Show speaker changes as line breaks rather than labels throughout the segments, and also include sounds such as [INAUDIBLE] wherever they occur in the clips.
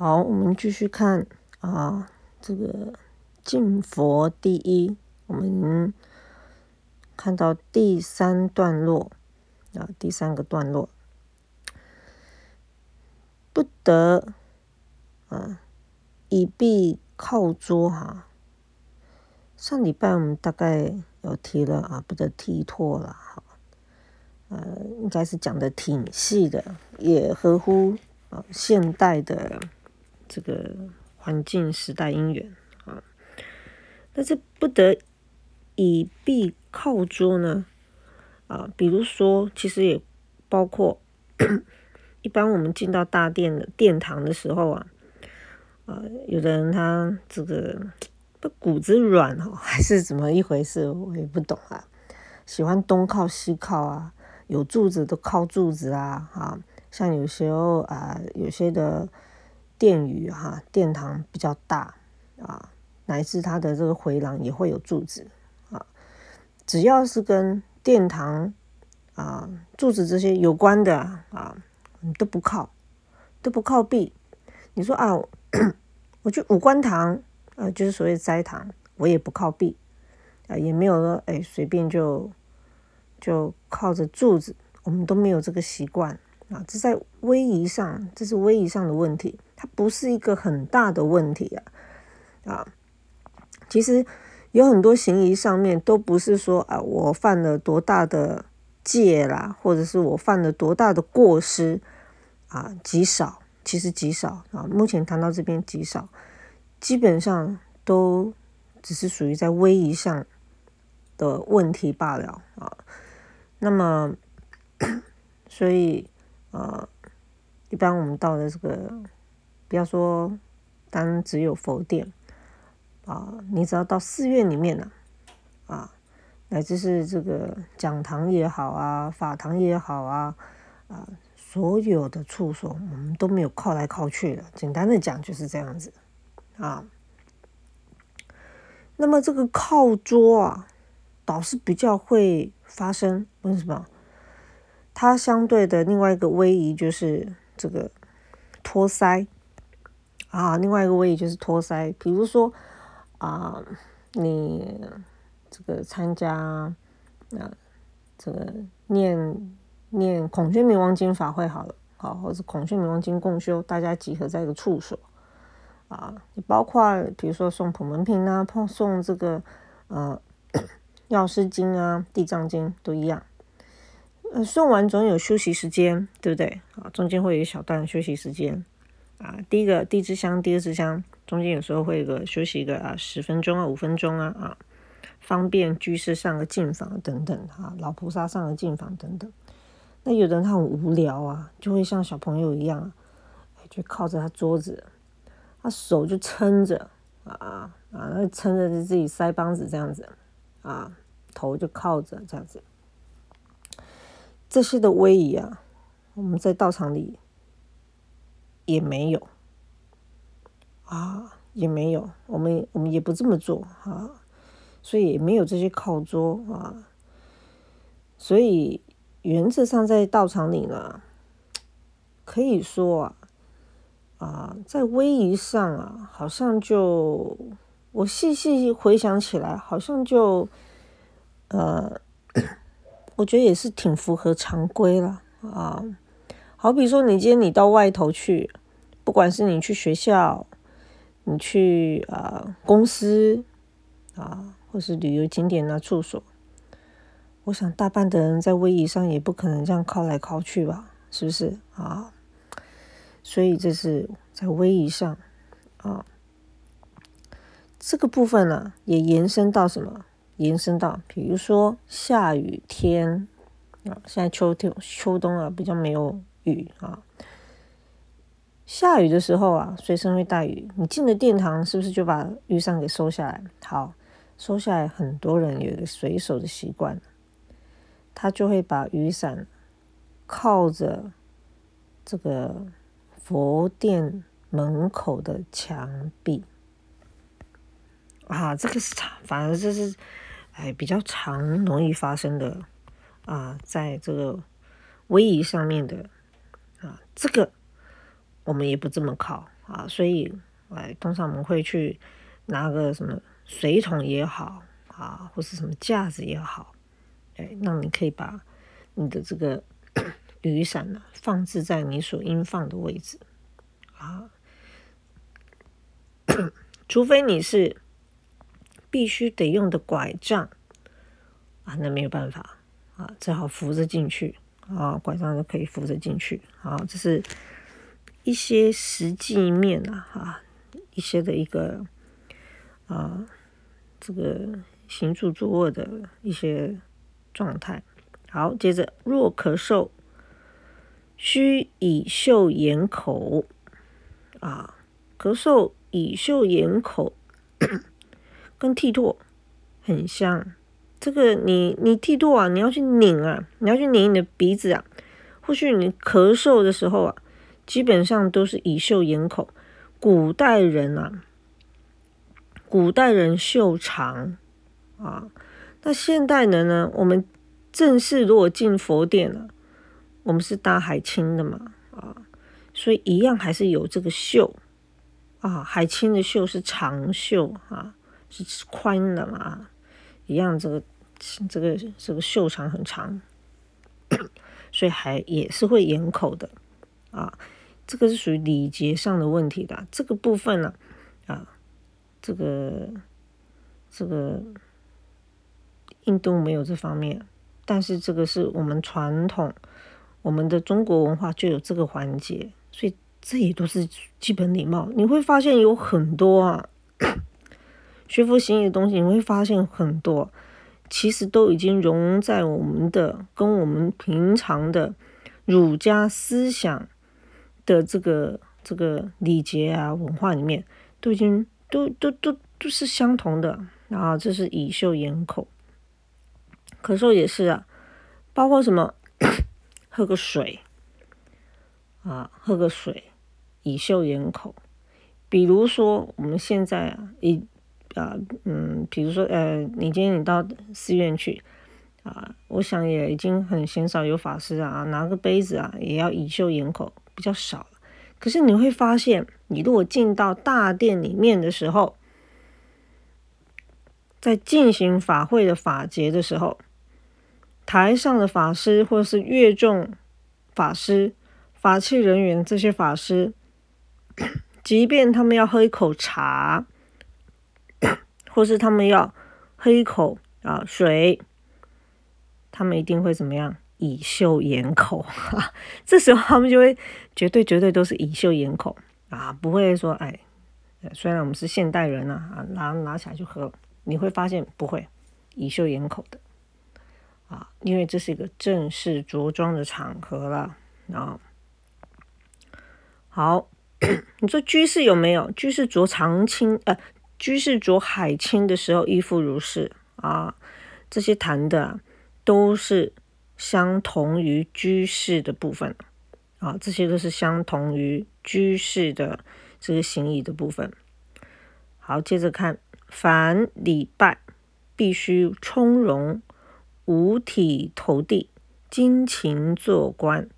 好，我们继续看啊，这个敬佛第一，我们看到第三段落啊，第三个段落，不得啊，以臂靠桌哈。上礼拜我们大概有提了啊，不得踢脱了哈，呃，应该是讲的挺细的，也合乎啊现代的。这个环境时代因缘啊，但是不得以臂靠桌呢啊，比如说，其实也包括 [CLEARS THROAT] 一般我们进到大殿的殿堂的时候啊，啊，有的人他这个不骨子软哦，[LAUGHS] 还是怎么一回事，我也不懂啊，喜欢东靠西靠啊，有柱子都靠柱子啊，啊，像有时候啊，有些的。殿宇哈，殿堂比较大啊，乃至它的这个回廊也会有柱子啊。只要是跟殿堂啊柱子这些有关的啊，都不靠，都不靠壁。你说啊，我去五官堂啊，就是所谓斋堂，我也不靠壁啊，也没有说哎随便就就靠着柱子，我们都没有这个习惯啊。这在威仪上，这是威仪上的问题。它不是一个很大的问题啊，啊，其实有很多行仪上面都不是说啊，我犯了多大的戒啦，或者是我犯了多大的过失啊，极少，其实极少啊。目前谈到这边极少，基本上都只是属于在威仪上的问题罢了啊。那么，[COUGHS] 所以呃，一般我们到了这个。不要说单只有佛殿啊，你只要到寺院里面呢，啊，乃至是这个讲堂也好啊，法堂也好啊，啊，所有的处所我们都没有靠来靠去的。简单的讲就是这样子啊。那么这个靠桌啊，倒是比较会发生，为什么？它相对的另外一个威仪就是这个托腮。啊，另外一个位就是托腮，比如说啊，你这个参加啊，这个念念孔雀明王经法会好了，好，或者孔雀明王经共修，大家集合在一个处所啊，你包括比如说送普门品啊，送送这个呃 [COUGHS] 药师经啊、地藏经都一样，呃，送完总有休息时间，对不对？啊，中间会有一小段休息时间。啊，第一个第一支香，第二支香，中间有时候会有个休息一个啊，十分钟啊，五分钟啊啊，方便居士上个净房等等啊，老菩萨上个净房等等。那有的人他很无聊啊，就会像小朋友一样，就靠着他桌子，他手就撑着啊啊，那撑着自己腮帮子这样子啊，头就靠着这样子。这些的威仪啊，我们在道场里。也没有啊，也没有，我们我们也不这么做啊，所以也没有这些靠桌啊，所以原则上在道场里呢，可以说啊啊，在威仪上啊，好像就我细细回想起来，好像就呃，[COUGHS] 我觉得也是挺符合常规了啊。好比说，你今天你到外头去，不管是你去学校，你去啊公司啊，或是旅游景点啊处所，我想大半的人在位移上也不可能这样靠来靠去吧，是不是啊？所以这是在位移上啊，这个部分呢也延伸到什么？延伸到比如说下雨天啊，现在秋天秋冬啊比较没有。雨啊，下雨的时候啊，随身会带雨。你进了殿堂，是不是就把雨伞给收下来？好，收下来，很多人有一个随手的习惯，他就会把雨伞靠着这个佛殿门口的墙壁。啊，这个是常，反正这是哎比较常容易发生的啊，在这个威仪上面的。这个我们也不这么靠啊，所以哎，通常我们会去拿个什么水桶也好啊，或是什么架子也好，哎，那你可以把你的这个 [CLEARS THROAT] 雨伞呢放置在你所应放的位置啊，[COUGHS] 除非你是必须得用的拐杖啊，那没有办法啊，只好扶着进去啊，拐杖就可以扶着进去啊，这是。一些实际面啊，哈，一些的一个啊，这个行住坐卧的一些状态。好，接着若咳嗽，需以嗅掩口啊，咳嗽以嗅掩口，[COUGHS] 跟涕唾很像。这个你你剃度啊，你要去拧啊，你要去拧你的鼻子啊。或许你咳嗽的时候啊。基本上都是以嗅掩口。古代人啊，古代人嗅长啊。那现代人呢？我们正式如果进佛殿了，我们是搭海清的嘛啊，所以一样还是有这个袖啊。海清的袖是长袖啊，是宽的嘛，一样这个这个这个袖长很长，[COUGHS] 所以还也是会掩口的啊。这个是属于礼节上的问题的，这个部分呢，啊，这个这个印度没有这方面，但是这个是我们传统，我们的中国文化就有这个环节，所以这也都是基本礼貌。你会发现有很多啊，学佛行义的东西，你会发现很多，其实都已经融在我们的跟我们平常的儒家思想。的这个这个礼节啊文化里面都已经都都都都是相同的。啊，这是以袖掩口，咳嗽也是啊，包括什么？[COUGHS] 喝个水。啊，喝个水以袖掩口，比如说我们现在啊，以啊嗯，比如说呃，你今天你到寺院去啊，我想也已经很鲜少有法师啊拿个杯子啊也要以袖掩口。比较少了，可是你会发现，你如果进到大殿里面的时候，在进行法会的法节的时候，台上的法师或者是乐众法师、法器人员这些法师，[COUGHS] 即便他们要喝一口茶，或是他们要喝一口啊水，他们一定会怎么样？以袖掩口，哈，[LAUGHS] 这时候他们就会绝对绝对都是以袖掩口啊，不会说哎，虽然我们是现代人啊，啊拿拿起来就喝，你会发现不会以袖掩口的啊，因为这是一个正式着装的场合了啊。好，[COUGHS] 你说居士有没有？居士着长青呃，居士着海青的时候衣服如是啊，这些谈的都是。相同于居士的部分啊，这些都是相同于居士的这个行仪的部分。好，接着看，凡礼拜必须从容，五体投地，精勤做官，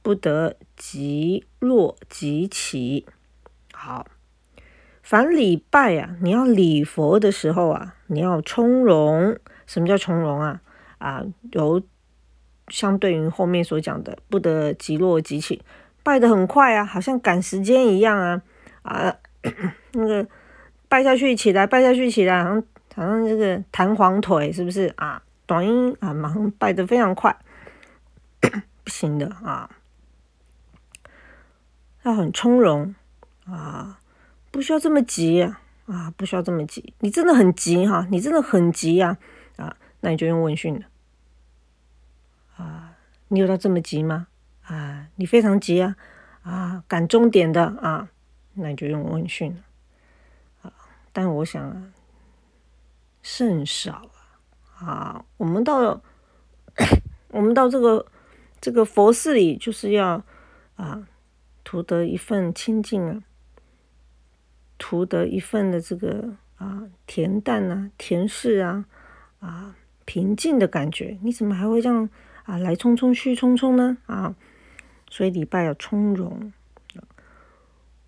不得急落急起。好，凡礼拜啊，你要礼佛的时候啊，你要从容。什么叫从容啊？啊，有。相对于后面所讲的，不得急落急起，拜得很快啊，好像赶时间一样啊啊，[COUGHS] 那个拜下去起来，拜下去起来，好像好像这个弹簧腿是不是啊？短音啊，马上拜得非常快，[COUGHS] 不行的啊，要很从容啊，不需要这么急啊，啊，不需要这么急，你真的很急哈，你真的很急呀啊，那你就用问讯了。啊，你有到这么急吗？啊，你非常急啊，啊，赶终点的啊，那你就用问讯了。啊，但我想啊，甚少啊，啊，我们到我们到这个这个佛寺里，就是要啊，图得一份清净啊，图得一份的这个啊恬淡啊、恬适啊、啊平静的感觉，你怎么还会这样？啊，来匆匆去匆匆呢啊，所以礼拜要从容。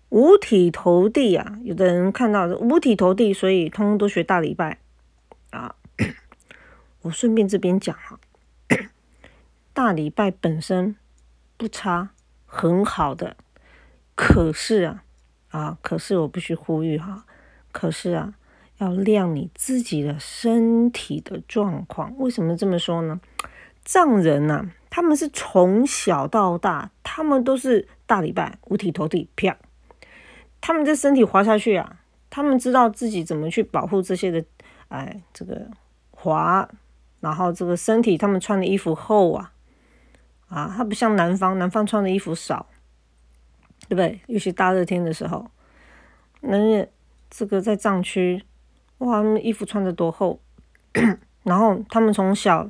五体投地啊，有的人看到五体投地，所以通通都学大礼拜啊。我顺便这边讲哈，大礼拜本身不差，很好的。可是啊，啊，可是我必须呼吁哈，可是啊，要量你自己的身体的状况。为什么这么说呢？藏人呐，他们是从小到大，他们都是大礼拜五体投地，啪，他们这身体滑下去啊，他们知道自己怎么去保护这些的，哎，这个滑。然后这个身体，他们穿的衣服厚啊，啊，它不像南方，南方穿的衣服少，对不对？尤其大热天的时候，那这个在藏区，哇，他们衣服穿的多厚，[CLEARS THROAT] 然后他们从小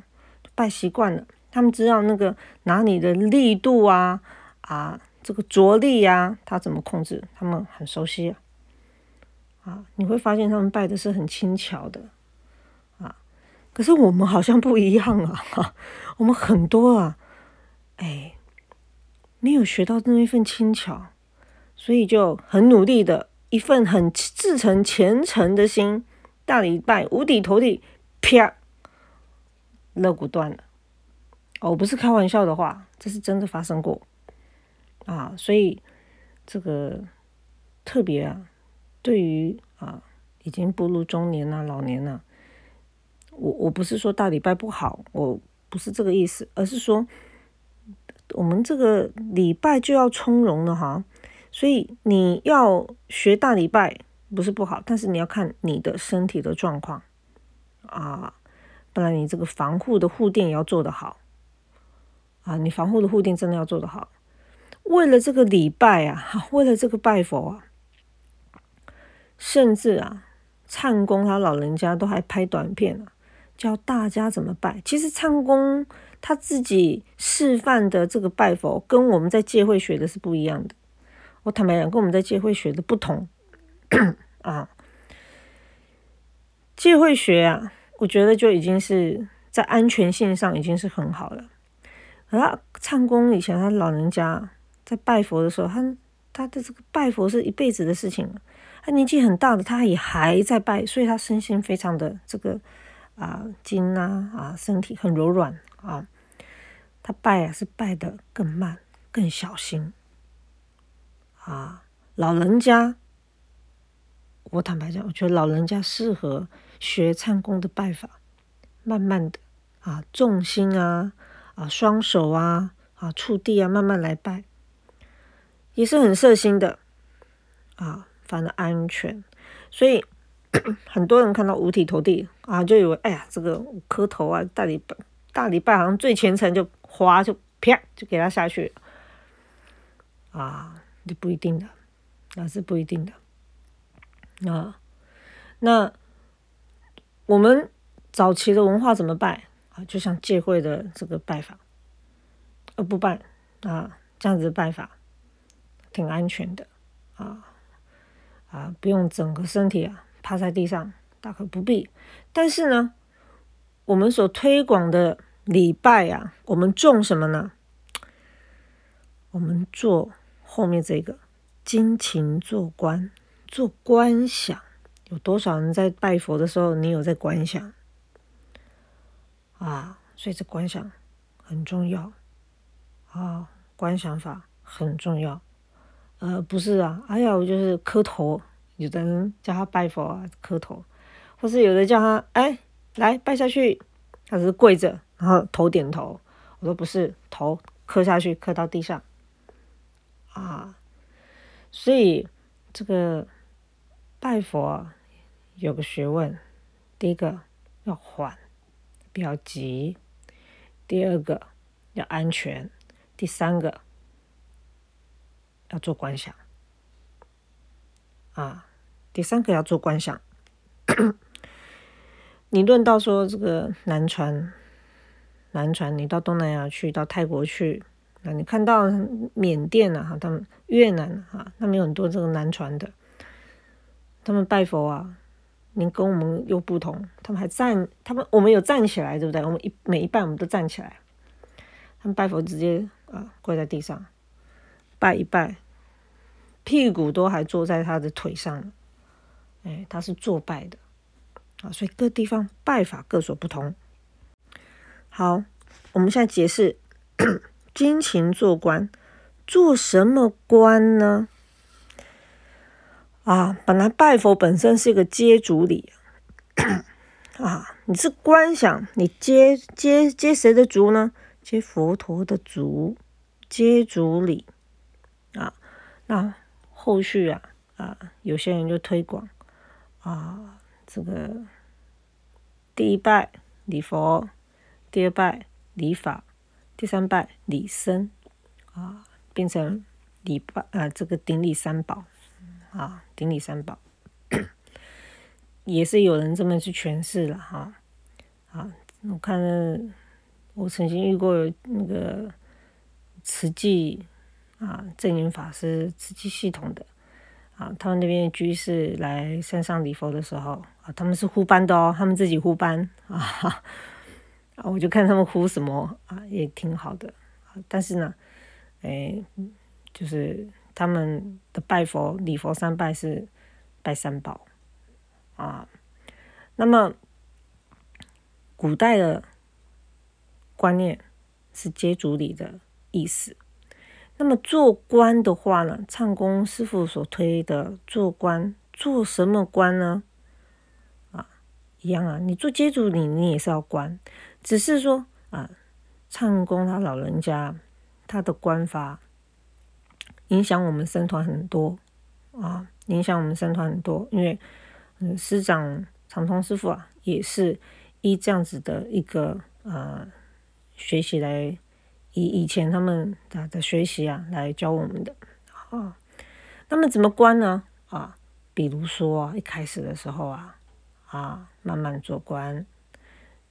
拜习惯了，他们知道那个哪里的力度啊，啊，这个着力呀，他怎么控制，他们很熟悉啊，啊，你会发现他们拜的是很轻巧的啊。可是我们好像不一样啊！[LAUGHS] 我们很多啊，哎，没有学到那一份轻巧，所以就很努力的一份很至诚虔诚的心，大礼拜五体投地，啪，肋骨断了。哦，不是开玩笑的话，这是真的发生过啊！所以这个特别啊，对于啊已经步入中年啊、老年啊。我我不是说大礼拜不好，我不是这个意思，而是说我们这个礼拜就要从容了哈，所以你要学大礼拜不是不好，但是你要看你的身体的状况。啊，不然你这个防护的护垫也要做得好。啊，你防护的护垫真的要做得好，为了这个礼拜啊，[LAUGHS] 为了这个拜佛啊，甚至啊，唱功他老人家都还拍短片啊。教大家怎么拜，其实唱功他自己示范的这个拜佛，跟我们在戒会学的是不一样的。我坦白讲，跟我们在戒会学的不同啊。戒会学啊，我觉得就已经是在安全性上已经是很好了。而唱功以前他老人家在拜佛的时候，他他的这个拜佛是一辈子的事情他年纪很大的，他也还在拜，所以他身心非常的这个。啊，筋呐，啊，身体很柔软啊。他拜啊，是拜的更慢、更小心啊。老人家，我坦白讲，我觉得老人家适合学唱功的拜法，慢慢的啊，重心啊，啊，双手啊，啊，触地啊，慢慢来拜，也是很摄心的啊，反正安全，所以。[CLEARS THROAT] 很多人看到五体投地啊，就以为哎呀，这个磕头啊，大礼拜大礼拜好像最虔诚，就滑就啪就给他下去啊，就不一定的，那是不一定的啊。那我们早期的文化怎么拜啊？就像戒会的这个拜法，呃，不拜啊，这样子的拜法挺安全的啊啊，不用整个身体啊。趴在地上，大可不必。但是呢，我们所推广的礼拜啊，我们种什么呢？我们做后面这个金勤做观，做观想。有多少人在拜佛的时候，你有在观想啊？所以这观想很重要啊，观想法很重要。呃，不是啊，哎呀，我就是磕头。有的人叫他拜佛啊，磕头，或是有的叫他哎来拜下去，他只是跪着，然后头点头。我说不是，头磕下去，磕到地上啊。所以这个拜佛有个学问，第一个要缓，不要急；第二个要安全；第三个要做观想啊。第三个要做观想，你论到说这个南传，南传，你到东南亚去，到泰国去，那你看到缅甸啊，哈，他们越南啊，他们有很多这个南传的，他们拜佛啊，你跟我们又不同，他们还站，他们我们有站起来，对不对？我们一每一拜我们都站起来，他们拜佛直接啊跪在地上拜一拜，屁股都还坐在他的腿上，哎，他是作拜的啊，所以各地方拜法各所不同。好，我们现在解释金勤做官，做什么官呢？啊，本来拜佛本身是一个接主礼啊，[COUGHS] 你是观想，你接接接谁的足呢？接佛陀的足，接主礼啊。那后续啊啊，有些人就推广啊，这个第一拜礼佛。第二拜礼法，第三拜礼僧，啊，变成礼拜啊，这个顶礼三宝，啊，顶礼三宝，也是有人这么去诠释了哈，啊，我看我曾经遇过那个慈济啊正言法师慈济系统的啊，他们那边居士来山上礼佛的时候啊，他们是呼班的哦，他们自己呼班 [LAUGHS] 啊。啊，我就看他们呼什么啊，也挺好的啊。但是呢，哎，就是他们的拜佛礼佛三拜是拜三宝啊。那么古代的观念是接主礼的意思。那么做官的话呢，唱功师傅所推的做官，做什么官呢？啊，一样啊，你做接主你，你也是要官。只是说啊，唱功他老人家他的官法影响我们生团很多啊，影响我们生团很多，因为嗯师长长通师傅啊也是依这样子的一个呃学习来以以前他们的的学习啊来教我们的啊，那么怎么关呢啊？比如说一开始的时候啊啊慢慢做关。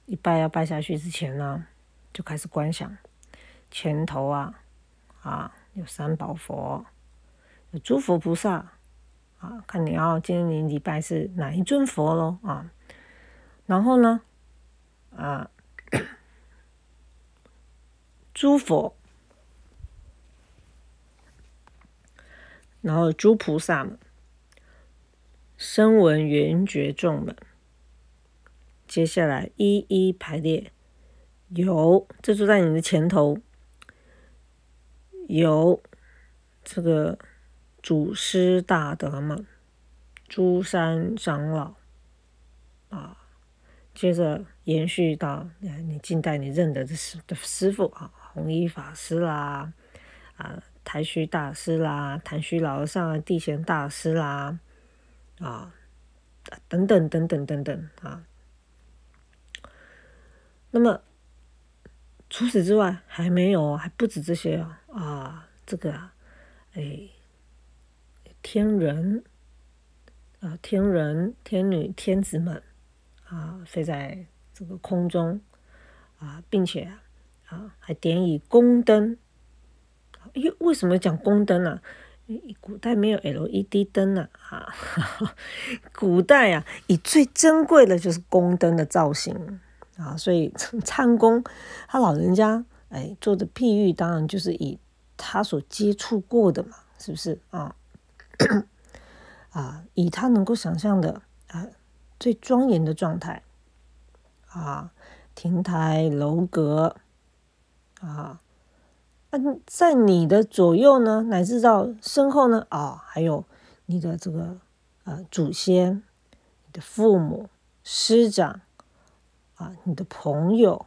一拜要拜下去之前呢，就开始观想前头啊啊有三宝佛，有诸佛菩萨啊，看你要今年礼拜是哪一尊佛喽啊，然后呢啊诸佛，然后诸菩萨们，声闻缘觉众们。接下来一一排列，有，这就在你的前头，有这个祖师大德们，诸山长老，啊，接着延续到你近代你认得的师的师傅啊，弘一法师啦，啊，太虚大师啦，谭虚老和尚、地贤大师啦，啊，等等等等等等啊。那么，除此之外还没有，还不止这些啊！啊，这个啊，哎，天人啊，天人、天女、天子们啊，飞在这个空中啊，并且，啊还点以宫灯。因为什么讲宫灯呢？古代没有 LED 灯呢啊！[LAUGHS] 古代啊，以最珍贵的就是宫灯的造型。啊，所以唱功，他老人家哎做的譬喻，当然就是以他所接触过的嘛，是不是啊？啊，以他能够想象的啊最庄严的状态啊，亭台楼阁啊，那在你的左右呢，乃至到身后呢，啊，还有你的这个呃祖先、你的父母、师长。啊，你的朋友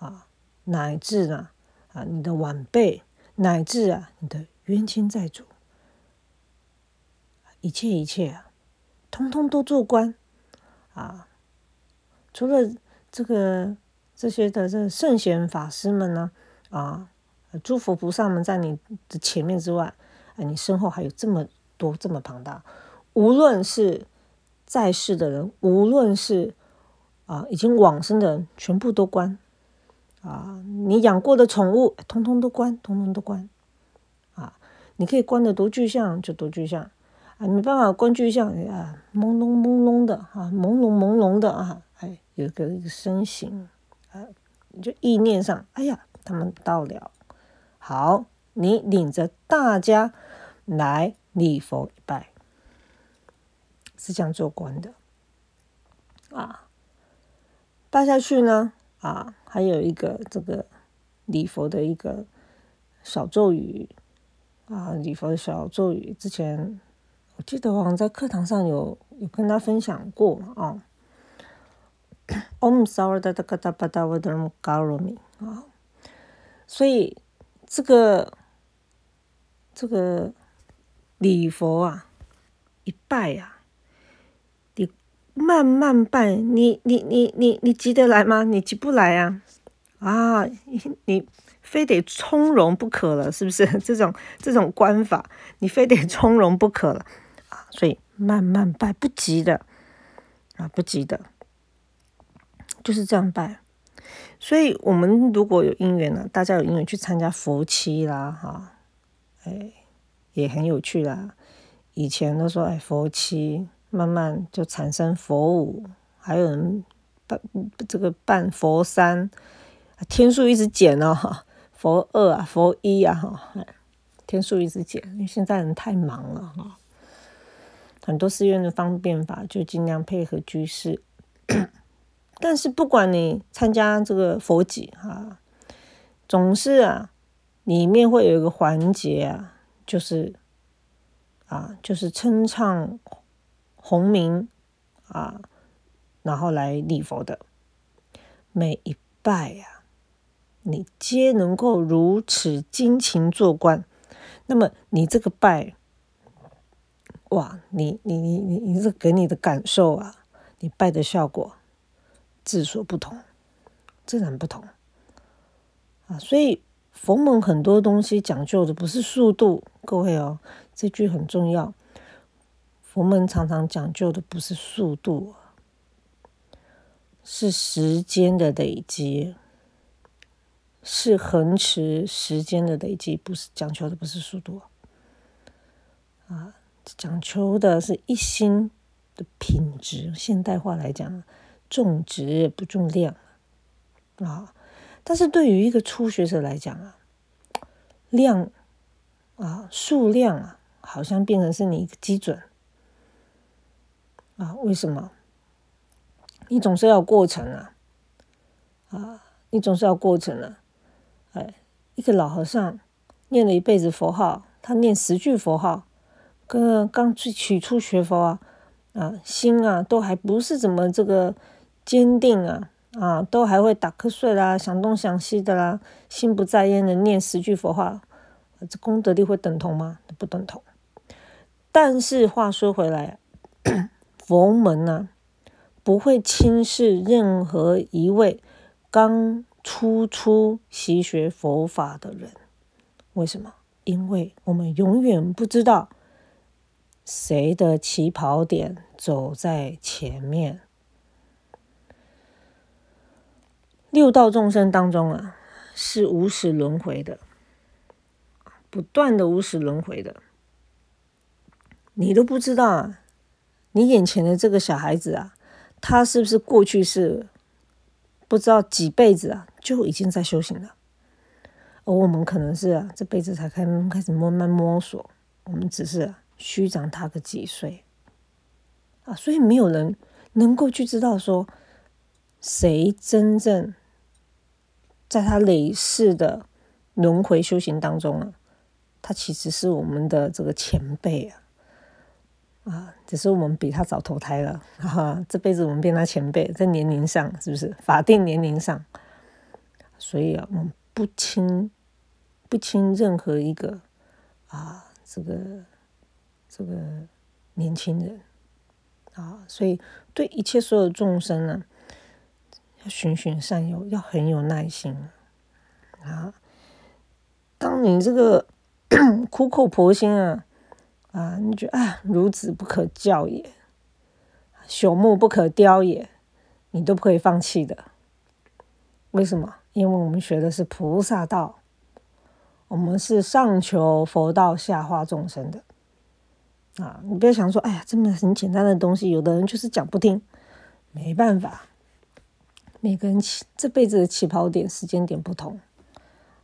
啊，乃至呢啊，你的晚辈，乃至啊，你的冤亲债主，一切一切啊，通通都做官啊。除了这个这些的这圣贤法师们呢啊，诸佛菩萨们在你的前面之外，啊，你身后还有这么多这么庞大，无论是在世的人，无论是。啊，已经往生的人全部都关，啊，你养过的宠物通通都关，通通都关，啊，你可以关的多具象就多具象，啊，没办法关具象啊，朦胧朦胧的啊，朦胧朦胧的啊，哎，有个一个身形，啊，就意念上，哎呀，他们到了，好，你领着大家来礼佛拜，是这样做官的啊。拜下去呢，啊，还有一个这个礼佛的一个小咒语啊，礼佛的小咒语，之前我记得好像在课堂上有有跟他分享过啊。Om Sarada Kata Pada v a d a m g a r m i 啊，所以这个这个礼佛啊，一拜啊，你慢慢拜，你你你你你急得来吗？你急不来啊？啊，你你非得从容不可了，是不是？[LAUGHS] 这种这种观法，你非得从容不可了啊！所以慢慢拜，不急的啊，不急的。就是这样拜，所以我们如果有因缘呢，大家有因缘去参加佛七啦，哈，哎，也很有趣啦。以前都说哎佛七，慢慢就产生佛五，还有人办这个办佛三，天数一直减哦，佛二啊，佛一啊，哈，天数一直减，因为现在人太忙了哈，很多寺院的方便法就尽量配合居士。但是不管你参加这个佛几哈，总是啊，里面会有一个环节啊，就是啊，就是称唱洪名啊，然后来礼佛的每一拜呀，你皆能够如此精勤做观，那么你这个拜，哇，你你你你你这给你的感受啊，你拜的效果。字所不同，自然不同啊！所以佛门很多东西讲究的不是速度，各位哦，这句很重要。佛门常常讲究的不是速度，是时间的累积，是恒持时间的累积，不是讲求的不是速度啊，讲求的是一心的品质。现代化来讲。重质不重量啊，但是对于一个初学者来讲啊，量啊数量啊，好像变成是你一个基准啊？为什么？你总是要过程啊啊，你总是要过程啊！哎，一个老和尚念了一辈子佛号，他念十句佛号，跟刚去起初学佛啊啊，心啊都还不是怎么这个。坚定啊啊，都还会打瞌睡啦，想东想西的啦，心不在焉的念十句佛话，这功德力会等同吗？不等同。但是话说回来，[CLEARS THROAT] 佛门呢，不会轻视任何一位刚初初习学佛法的人。为什么？因为我们永远不知道谁的起跑点走在前面。六道众生当中啊，是无始轮回的，不断的无始轮回的。你都不知道啊，你眼前的这个小孩子啊，他是不是过去是不知道几辈子啊就已经在修行了？而我们可能是啊这辈子才开开始慢慢摸索，我们只是虚长他个几岁啊，所以没有人能够去知道说谁真正。在他累世的轮回修行当中啊，他其实是我们的这个前辈啊，啊，只是我们比他早投胎了，哈哈，这辈子我们变他前辈，在年龄上是不是法定年龄上？所以啊，我们不轻不轻任何一个啊，这个这个年轻人啊，所以对一切所有众生呢。循循善诱，要很有耐心啊！当你这个 [COUGHS] 苦口婆心啊啊，你觉得啊孺子不可教也，朽木不可雕也，你都不可以放弃的。为什么？因为我们学的是菩萨道，我们是上求佛道，下化众生的啊！你不要想说，哎呀，这么很简单的东西，有的人就是讲不听，没办法。每个人起这辈子的起跑点、时间点不同。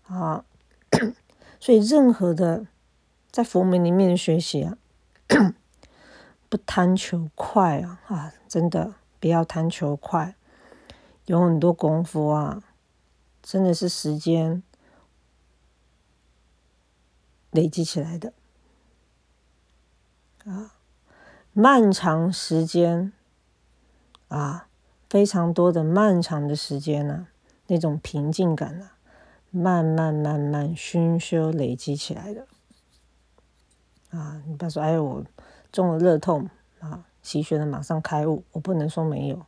啊，所以任何的在佛门里面的学习啊，不贪求快啊啊，真的不要贪求快，有很多功夫啊，真的是时间累积起来的。啊，漫长时间啊，非常多的漫长的时间呢，那种平静感啊，慢慢慢慢熏修累积起来的。啊，你不要说，哎，我中了热痛啊，习学的马上开悟，我不能说没有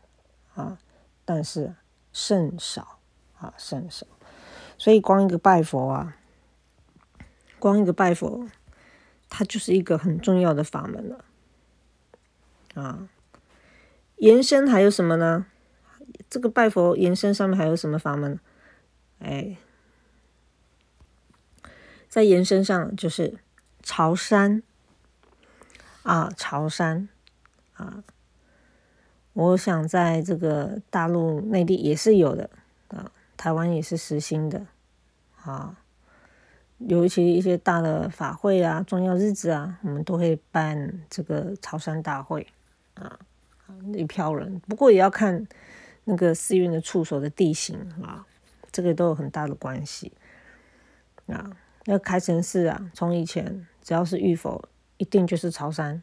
啊，但是甚少啊，甚少。所以光一个拜佛啊，光一个拜佛，它就是一个很重要的法门了啊。延伸还有什么呢？这个拜佛延伸上面还有什么法门？哎，在延伸上就是。潮山。啊，潮山。啊，我想在这个大陆内地也是有的。啊，台湾也是实行的。啊，尤其一些大的法会啊、重要日子啊，我们都会办这个潮山大会。啊，一票人，不过也要看那个寺院的处所的地形啊，这个都有很大的关系啊。那开城寺啊，从以前只要是玉佛，一定就是朝山，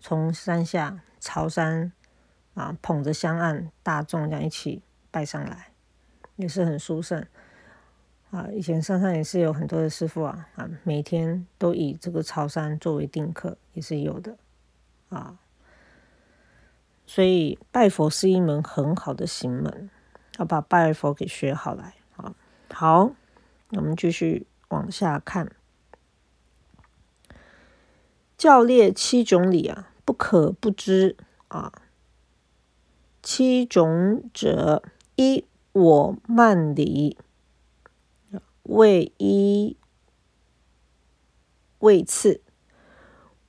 从山下朝山啊，捧着香案，大众这样一起拜上来，也是很殊胜啊。以前山上也是有很多的师傅啊，啊，每天都以这个朝山作为定课，也是有的啊。所以拜佛是一门很好的行门，要把拜佛给学好来啊。好，我们继续。往下看，教列七种理啊，不可不知啊。七种者，一我慢礼，为一为次，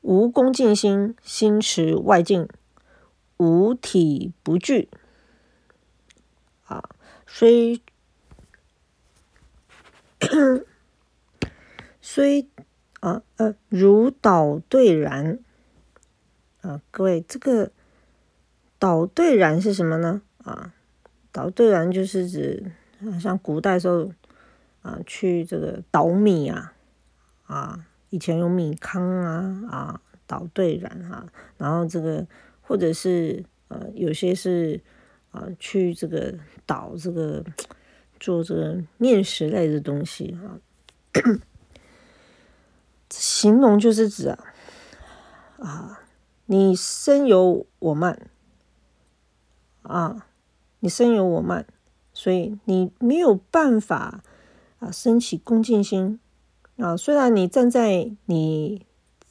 无恭敬心，心持外境，五体不惧啊，虽。虽啊呃如导对然啊，各位这个导对然是什么呢？啊，导对然就是指像古代时候啊去这个捣米啊啊，以前用米糠啊啊捣对然哈，然后这个或者是呃有些是啊去这个捣这个做这个面食类的东西啊。形容就是指啊，啊，你身有我慢，啊，你身有我慢，所以你没有办法啊，升起恭敬心啊。虽然你站在你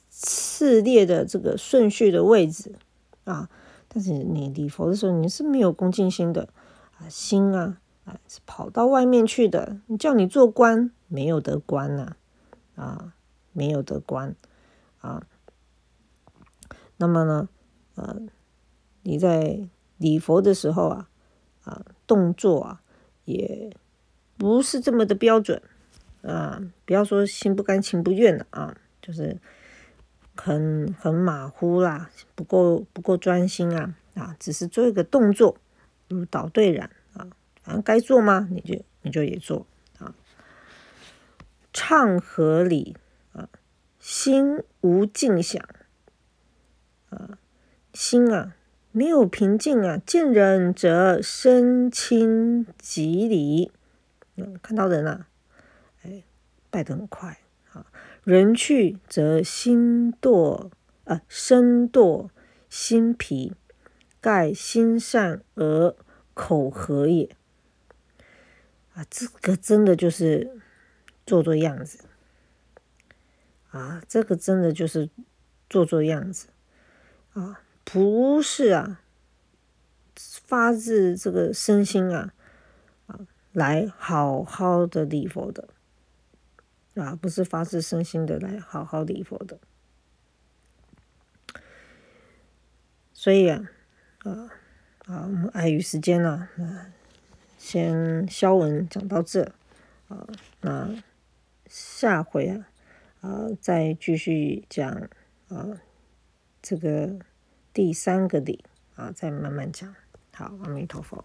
次列的这个顺序的位置啊，但是你礼佛的时候你是没有恭敬心的啊，心啊啊是跑到外面去的。你叫你做官，没有得官呐，啊。没有得官啊，那么呢，呃，你在礼佛的时候啊，啊，动作啊，也不是这么的标准啊，不要说心不甘情不愿的啊，就是很很马虎啦，不够不够专心啊啊，只是做一个动作，如导对染啊，反正该做吗？你就你就也做啊，唱和理啊。心无静想啊，心啊没有平静啊。见人则身轻即离，嗯，看到人了，哎，拜得很快啊。人去则心堕啊，身堕心疲，盖心善而口和也。啊，这个真的就是做做样子。啊，这个真的就是做做样子啊，不是啊，发自这个身心啊啊，来好好的礼佛的啊，不是发自身心的来好好礼佛的。所以啊啊啊，我们碍于时间了，那先消文讲到这啊，那下回啊。啊，再继续讲啊，这个第三个理啊，再慢慢讲。好，阿弥陀佛。